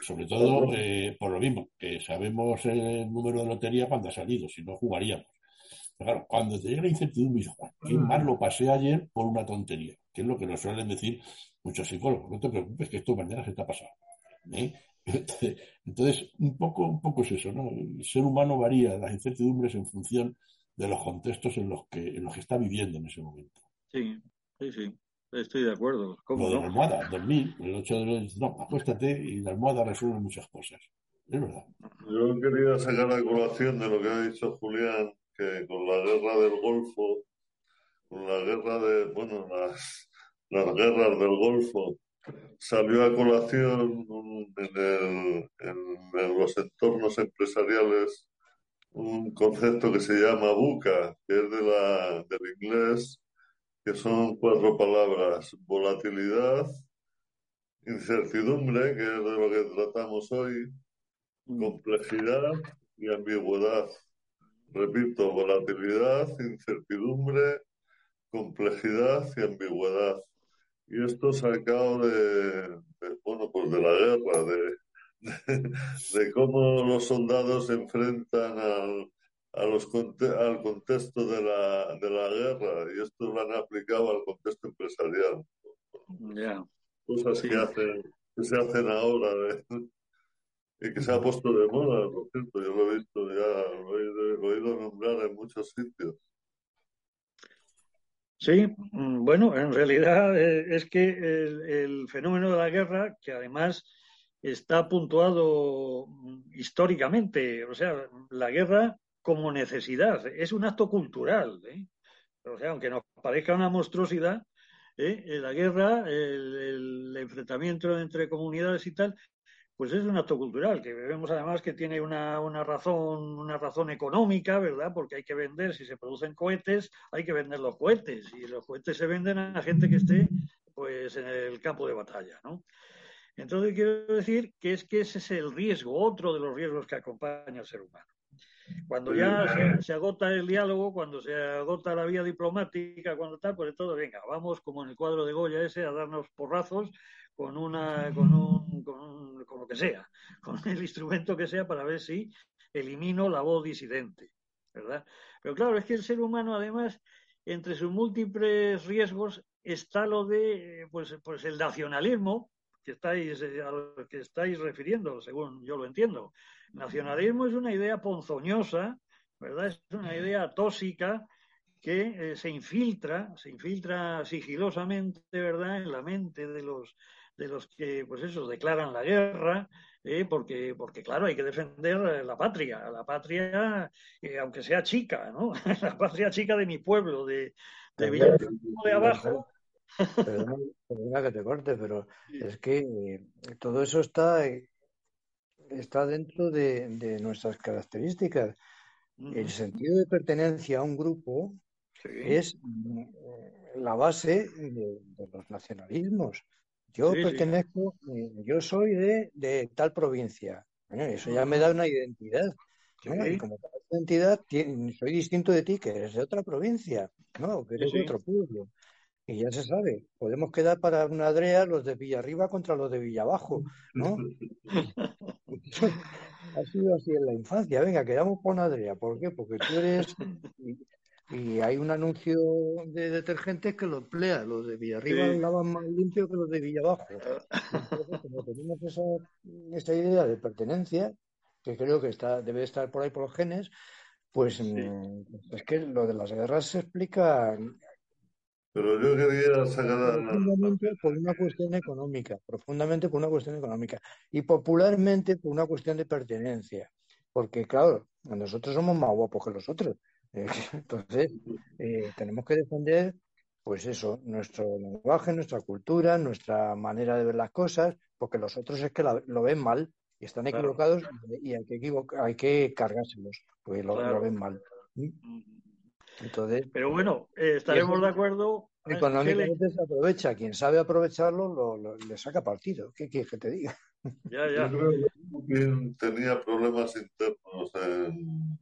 Sobre todo eh, por lo mismo, que sabemos el número de lotería cuando ha salido, si no jugaríamos. Pero claro, cuando te llega la incertidumbre, dices, ¿qué mm. más lo pasé ayer por una tontería? Que es lo que nos suelen decir muchos psicólogos. No te preocupes, que esto mañana se te ha pasado. ¿eh? Entonces, un poco, un poco es eso, ¿no? El ser humano varía las incertidumbres en función de los contextos en los que, en los que está viviendo en ese momento. Sí, sí, sí. Estoy de acuerdo. ¿Cómo Lo de la almohada, dormir, el 8 de no, acuéstate y la almohada resuelve muchas cosas. Es verdad. Yo quería sacar la colación de lo que ha dicho Julián, que con la guerra del Golfo, con la guerra de, bueno, las, las guerras del Golfo, salió a colación en, el, en, los entornos empresariales un concepto que se llama buca, que es de la, del inglés que son cuatro palabras, volatilidad, incertidumbre, que es de lo que tratamos hoy, mm. complejidad y ambigüedad. Repito, volatilidad, incertidumbre, complejidad y ambigüedad. Y esto sacado de, de bueno, pues de la guerra, de, de, cómo los soldados se enfrentan al, a los, al contexto de la, de la guerra. Y esto lo han aplicado al contexto empresarial. Cosas que, hacen, que se hacen ahora y que se ha puesto de moda, por cierto, yo lo he visto ya, lo he, oído nombrar en muchos sitios. Sí, mm, bueno, en realidad eh, es que el, el, fenómeno de la guerra, que además está puntuado mm, históricamente, o sea, la guerra como necesidad, es un acto cultural. ¿eh? O sea, aunque nos parezca una monstruosidad, ¿eh? la guerra, el, enfrentamiento entre comunidades y tal, pues es un acto cultural, que vemos además que tiene una, una, razón, una razón económica, ¿verdad? Porque hay que vender, si se producen cohetes, hay que vender los cohetes, y los cohetes se venden a gente que esté pues en el campo de batalla, ¿no? Entonces quiero decir que es que ese es el riesgo, otro de los riesgos que acompaña al ser humano. Cuando ya se, agota el diálogo, cuando se agota la vía diplomática, cuando tal, pues todo, venga, vamos como en el cuadro de Goya ese a darnos porrazos con una, con un, con, con lo que sea, con el instrumento que sea para ver si elimino la voz disidente, ¿verdad? Pero claro, es que el ser humano además, entre sus múltiples riesgos, está lo de, pues, pues el nacionalismo, que estáis, eh, a que estáis refiriendo, según yo lo entiendo. Nacionalismo es una idea ponzoñosa, ¿verdad? Es una idea tóxica que eh, se infiltra, se infiltra sigilosamente, ¿verdad?, en la mente de los de los que, pues eso, declaran la guerra, eh, porque, porque, claro, hay que defender la patria, la patria, aunque sea chica, ¿no? la patria chica de mi pueblo, de, de de abajo, Perdona, que te corte, pero es que eh, todo eso está, eh, está dentro de, nuestras características. El sentido de pertenencia a un grupo es mm, la base de, los nacionalismos. Yo pertenezco, eh, yo soy de, tal provincia. eso ya me da una identidad. Y como tal identidad, soy distinto de ti, que eres de otra provincia, ¿no? que eres de otro pueblo. Y ya se sabe, podemos quedar para una Adrea los de Villarriba contra los de Villabajo, ¿no? ha sido así en la infancia. Venga, quedamos con Adrea. ¿Por qué? Porque tú eres. Y, hay un anuncio de detergentes que lo emplea. Los de Villarriba lavan más limpio que los de Villabajo. Entonces, como tenemos esa, esa idea de pertenencia, que creo que está, debe estar por ahí por los genes, pues mm, es que lo de las guerras se explica pero yo quería sacar Profundamente por una cuestión económica, profundamente por una cuestión económica y popularmente por una cuestión de pertenencia. Porque, claro, nosotros somos más guapos que los otros. Entonces, eh, tenemos que defender, pues eso, nuestro lenguaje, nuestra cultura, nuestra manera de ver las cosas, porque los otros es que lo ven mal y están equivocados y hay que, hay que cargárselos, porque lo, ven mal. Entonces, Pero bueno, eh, estaremos de acuerdo. Económicamente se aprovecha. Quien sabe aprovecharlo lo, le saca partido. ¿Qué quieres que te diga? Ya, ya. Yo creo que tenía problemas internos en,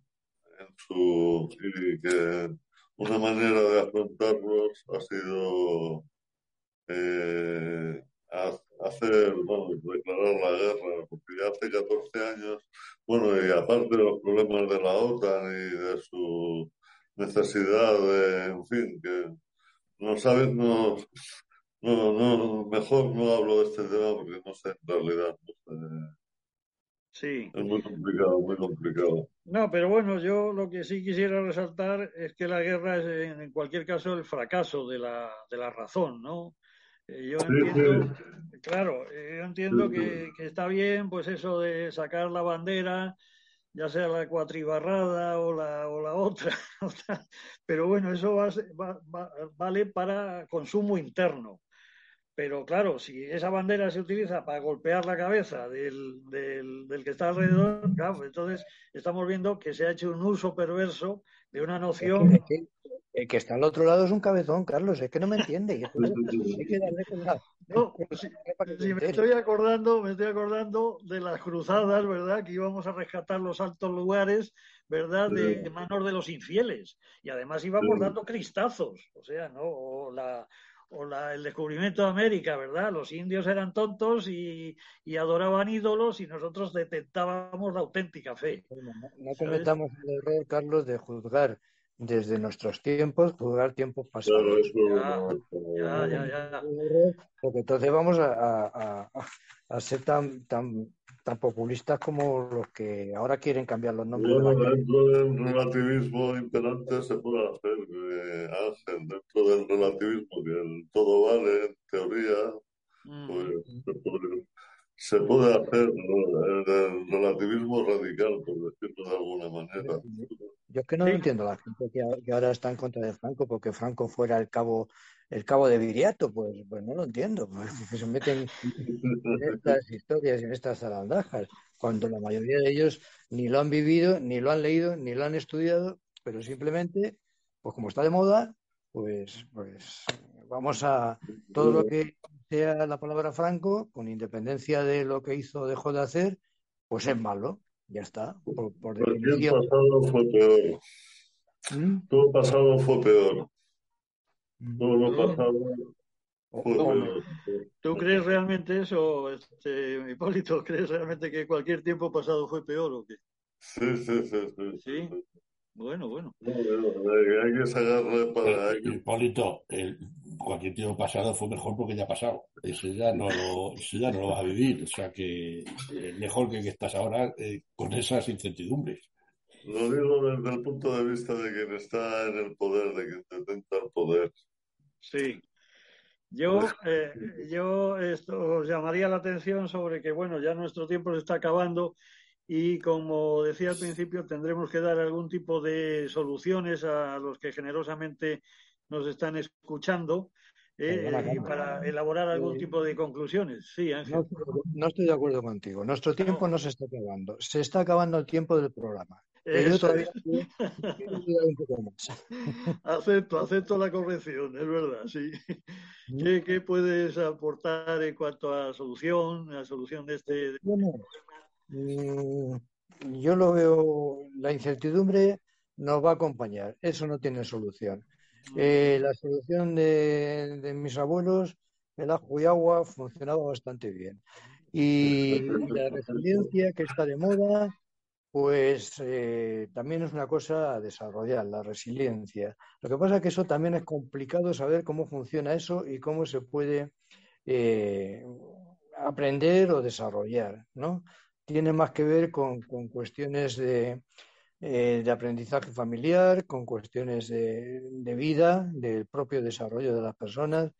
su. y que una manera de afrontarlos ha sido eh, hacer, bueno, declarar la guerra, porque ya hace 14 años, bueno, y aparte de los problemas de la OTAN y de su necesidad de, en fin, que no sabes, no, no, no, mejor no hablo de este tema porque no sé en realidad. Sí. Es muy complicado, muy complicado. No, pero bueno, yo lo que sí quisiera resaltar es que la guerra es, en cualquier caso, el fracaso de la, de la razón, ¿no? Eh, yo entiendo, claro, eh, yo entiendo que, que, está bien, pues eso de sacar la bandera ya sea la cuatribarrada o la, o la otra, pero bueno, eso vale para consumo interno. Pero claro, si esa bandera se utiliza para golpear la cabeza del, del, que está alrededor, claro, entonces estamos viendo que se ha hecho un uso perverso de una noción el que está al otro lado es un cabezón, Carlos, es que no me entiende. No, me estoy acordando, me estoy acordando de las cruzadas, ¿verdad? Que íbamos a rescatar los altos lugares, ¿verdad? De manos de los infieles. Y además íbamos dando cristazos, o sea, ¿no? O la, o la, el descubrimiento de América, ¿verdad? Los indios eran tontos y, y adoraban ídolos y nosotros detectábamos la auténtica fe. No, no cometamos el error, Carlos, de juzgar desde nuestros tiempos, juzgar tiempos pasados. ya, ya, ya, Porque entonces vamos a, a, ser tan, tan, tan populistas como los que ahora quieren cambiar los nombres. dentro del relativismo imperante se puede hacer, eh, dentro del relativismo, que el todo vale, en teoría, mm. pues se puede hacer el relativismo radical, por decirlo de alguna manera. Yo es que no entiendo a la gente que, ahora está en contra de Franco porque Franco fuera el cabo el cabo de Viriato, pues, pues no lo entiendo, porque se meten en estas historias y en estas zarandajas, cuando la mayoría de ellos ni lo han vivido, ni lo han leído, ni lo han estudiado, pero simplemente, pues como está de moda, pues, pues vamos a todo lo que sea la palabra Franco, con independencia de lo que hizo o dejó de hacer, pues es malo. Ya está. Por, por definición. pasado fue peor. ¿Mm? Todo pasado fue peor. Todo lo pasado fue peor. ¿Tú crees realmente eso, este, Hipólito? ¿Crees realmente que cualquier tiempo pasado fue peor o qué? Sí, sí, sí. Sí. ¿Sí? Bueno, bueno. Hay que sacarle para. Hipólito, el, cualquier tiempo pasado fue mejor porque ya ha pasado. Eso ya no lo, ya no lo vas a vivir. O sea que es mejor que, que estás ahora eh, con esas incertidumbres. Lo digo desde el punto de vista de quien está en el poder, de quien detenta el poder. Sí. Yo, eh, yo esto os llamaría la atención sobre que, bueno, ya nuestro tiempo se está acabando y, como decía al principio, tendremos que dar algún tipo de soluciones a los que generosamente nos están escuchando eh, para elaborar algún tipo de conclusiones. Sí, Ángel. No, estoy de acuerdo contigo. Nuestro tiempo no. se está acabando. Se está acabando el tiempo del programa. yo todavía un poco más. Acepto, acepto la corrección, es verdad, sí. ¿Qué, ¿Qué, puedes aportar en cuanto a solución, a solución de este? Bueno, mm, yo lo veo, la incertidumbre nos va a acompañar, eso no tiene solución. Eh, la solución de, mis abuelos, el ajo y agua, funcionaba bastante bien. Y la resiliencia que está de moda, pues eh, también es una cosa a desarrollar, la resiliencia. Lo que pasa es que eso también es complicado saber cómo funciona eso y cómo se puede eh, aprender o desarrollar, ¿no? Tiene más que ver con cuestiones de, eh, de aprendizaje familiar, con cuestiones de, vida, del propio desarrollo de las personas.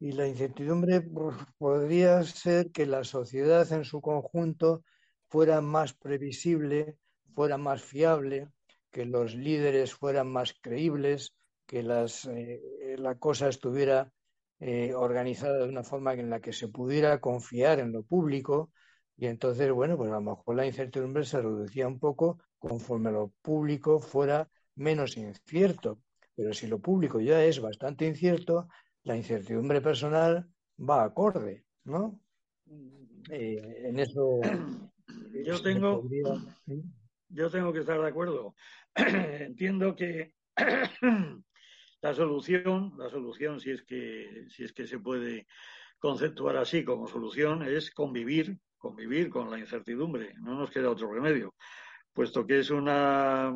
Y la incertidumbre pues, podría ser que la sociedad en su conjunto fuera más previsible, fuera más fiable, que los líderes fueran más creíbles, que las, eh, la cosa estuviera eh, organizada de una forma en la que se pudiera confiar en lo público. Y entonces, bueno, pues a lo mejor la incertidumbre se reducía un poco conforme lo público fuera menos incierto. Pero si lo público ya es bastante incierto, la incertidumbre personal va acorde, ¿no? Eh, en eso. Yo tengo, yo tengo que estar de acuerdo. Entiendo que la solución, la solución, si es que, si es que se puede conceptuar así como solución, es convivir, convivir con la incertidumbre. No nos queda otro remedio puesto que es una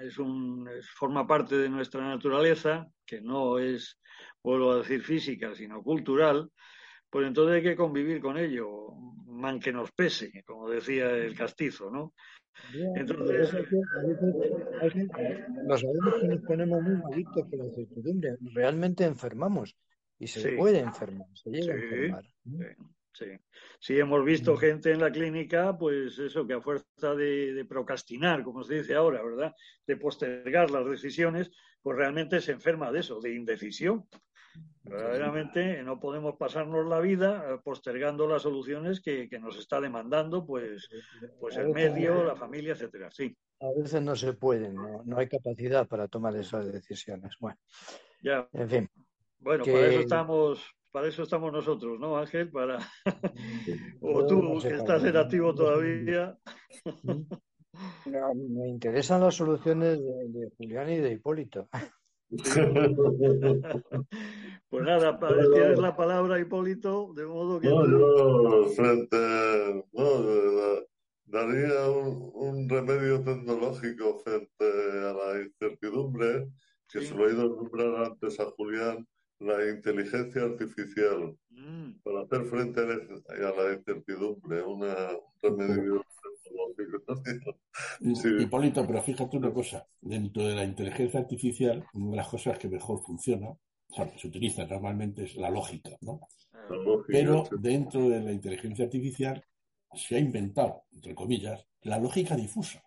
es un forma parte de nuestra naturaleza, que no es, vuelvo a decir, física, sino cultural, pues entonces hay que convivir con ello, man que nos pese, como decía el castizo, ¿no? Entonces, nos sabemos que nos ponemos muy malitos con la incertidumbre, realmente enfermamos y se puede enfermar, se llega a enfermar. Sí. Sí, hemos visto gente en la clínica, pues eso, que a fuerza de, procrastinar, como se dice ahora, ¿verdad? De postergar las decisiones, pues realmente se enferma de eso, de indecisión. Verdaderamente no podemos pasarnos la vida eh, postergando las soluciones que, nos está demandando, pues, pues el medio, la familia, etcétera. Sí. A veces no se puede, no, no hay capacidad para tomar esas decisiones. Bueno, ya. En fin. Bueno, por eso estamos para eso estamos nosotros, ¿no, Ángel? Para... o tú, que estás en activo todavía. Me interesan las soluciones de, Julián y de Hipólito. pues nada, tienes la palabra, Hipólito, de modo que... No, yo frente... No, daría un, remedio tecnológico frente a la incertidumbre, que se lo he ido a nombrar antes a Julián, la inteligencia artificial mm. para hacer frente a la incertidumbre, una, un remedio Hipólito, pero fíjate una cosa, dentro de la inteligencia artificial, una de las cosas que mejor funciona, o sea, que se utiliza normalmente es la lógica, ¿no? pero dentro de la inteligencia artificial se ha inventado, entre comillas, la lógica difusa.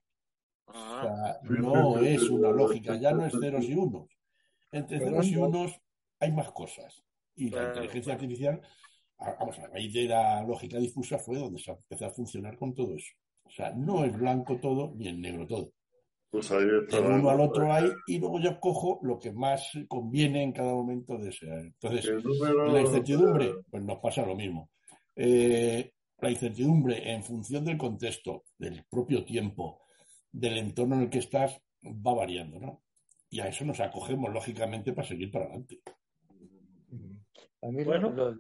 O sea, no es una lógica, ya no es ceros y unos. Entre ceros y unos hay más cosas. Y la inteligencia artificial, vamos, a raíz de la lógica difusa fue donde se empezó a funcionar con todo eso. O sea, no es blanco todo ni es negro todo. Pues ahí está. uno al otro hay, y luego yo cojo lo que más conviene en cada momento de ese. Entonces, la incertidumbre, pues nos pasa lo mismo. Eh, la incertidumbre en función del contexto, del propio tiempo, del entorno en el que estás, va variando, ¿no? Y a eso nos acogemos, lógicamente, para seguir para adelante. A mí bueno.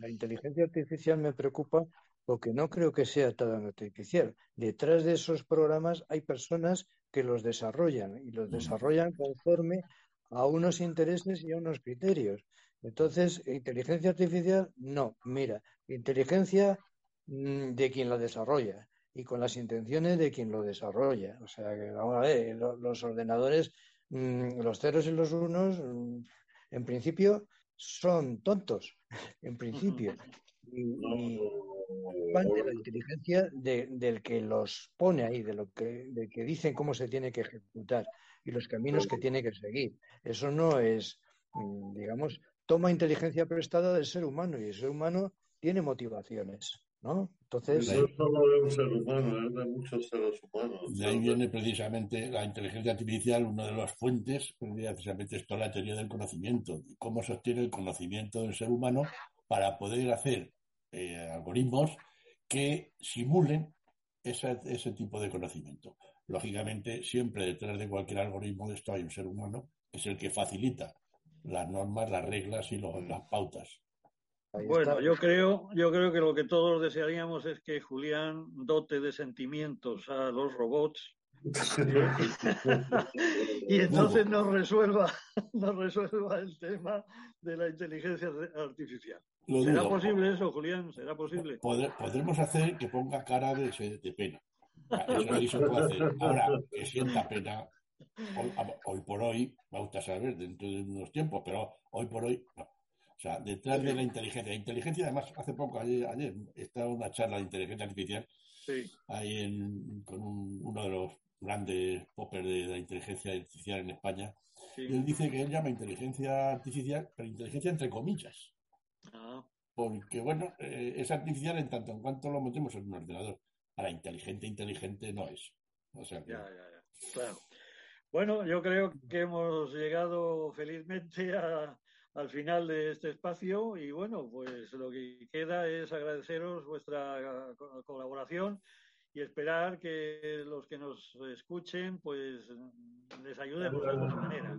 la, inteligencia artificial me preocupa porque no creo que sea tan artificial. Detrás de esos programas hay personas que los desarrollan y los desarrollan conforme a unos intereses y a unos criterios. Entonces, inteligencia artificial, no. Mira, inteligencia mm, de quien la desarrolla y con las intenciones de quien lo desarrolla. O sea, que vamos a ver, los ordenadores, mm, los ceros y los unos, mm, en principio, son tontos, en principio. Y, de la inteligencia del que los pone ahí, de lo que, de que dicen cómo se tiene que ejecutar y los caminos que tiene que seguir. Eso no es, digamos, toma inteligencia prestada del ser humano y el ser humano tiene motivaciones, ¿no? Entonces... No es solo de un ser humano, es de muchos seres humanos. De ahí viene precisamente la inteligencia artificial, una de las fuentes, precisamente es toda la teoría del conocimiento, cómo se obtiene el conocimiento del ser humano para poder hacer eh, algoritmos que simulen ese, ese tipo de conocimiento. Lógicamente, siempre detrás de cualquier algoritmo de esto hay un ser humano, que es el que facilita las normas, las reglas y las pautas. Bueno, yo creo, yo creo que lo que todos desearíamos es que Julián dote de sentimientos a los robots y entonces nos resuelva, nos resuelva el tema de la inteligencia artificial. ¿Será posible eso, Julián? ¿Será posible? podremos hacer que ponga cara de, de pena. Eso, puede hacer. Ahora, que sienta pena, Hoy, por hoy, vamos a saber dentro de unos tiempos, pero hoy por hoy no. O sea, detrás de la inteligencia. La inteligencia, además, hace poco, ayer, ayer estaba una charla de inteligencia artificial ahí en, con uno de los grandes poppers de la inteligencia artificial en España. Y él dice que él llama inteligencia artificial, pero inteligencia entre comillas. Ah. Porque, bueno, eh, es artificial en tanto en cuanto lo metemos en un ordenador. Ahora, inteligente, inteligente no es. O sea, ya, ya, ya. Claro. Bueno, yo creo que hemos llegado felizmente al final de este espacio y bueno, pues lo que queda es agradeceros vuestra colaboración y esperar que los que nos escuchen pues les ayudemos de alguna manera.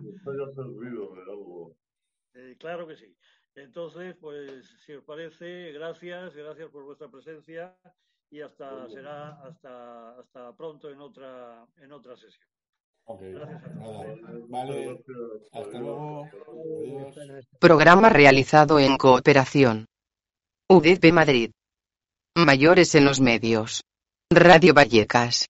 Eh, claro que sí. Entonces, pues si os parece, gracias, gracias por vuestra presencia y hasta será hasta hasta pronto en otra en otra sesión. Vale. Hasta luego. Programa realizado en cooperación. UDP Madrid. Mayores en los medios. Radio Vallecas.